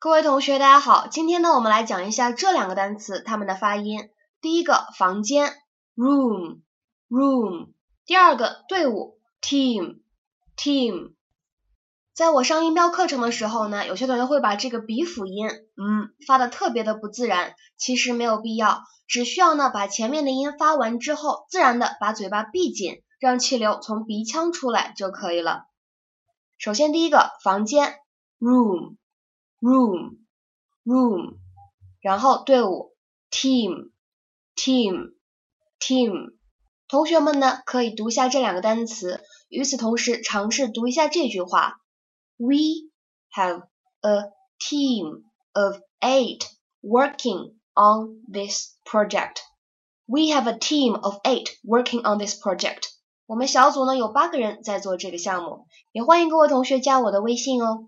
各位同学，大家好，今天呢，我们来讲一下这两个单词它们的发音。第一个房间，room，room；第二个队伍，team，team。在我上音标课程的时候呢，有些同学会把这个鼻辅音，嗯，发的特别的不自然，其实没有必要，只需要呢把前面的音发完之后，自然的把嘴巴闭紧，让气流从鼻腔出来就可以了。首先第一个房间，room。room room，然后队伍 team team team，同学们呢可以读一下这两个单词，与此同时尝试读一下这句话：We have a team of eight working on this project. We have a team of eight working on this project. 我们小组呢有八个人在做这个项目，也欢迎各位同学加我的微信哦。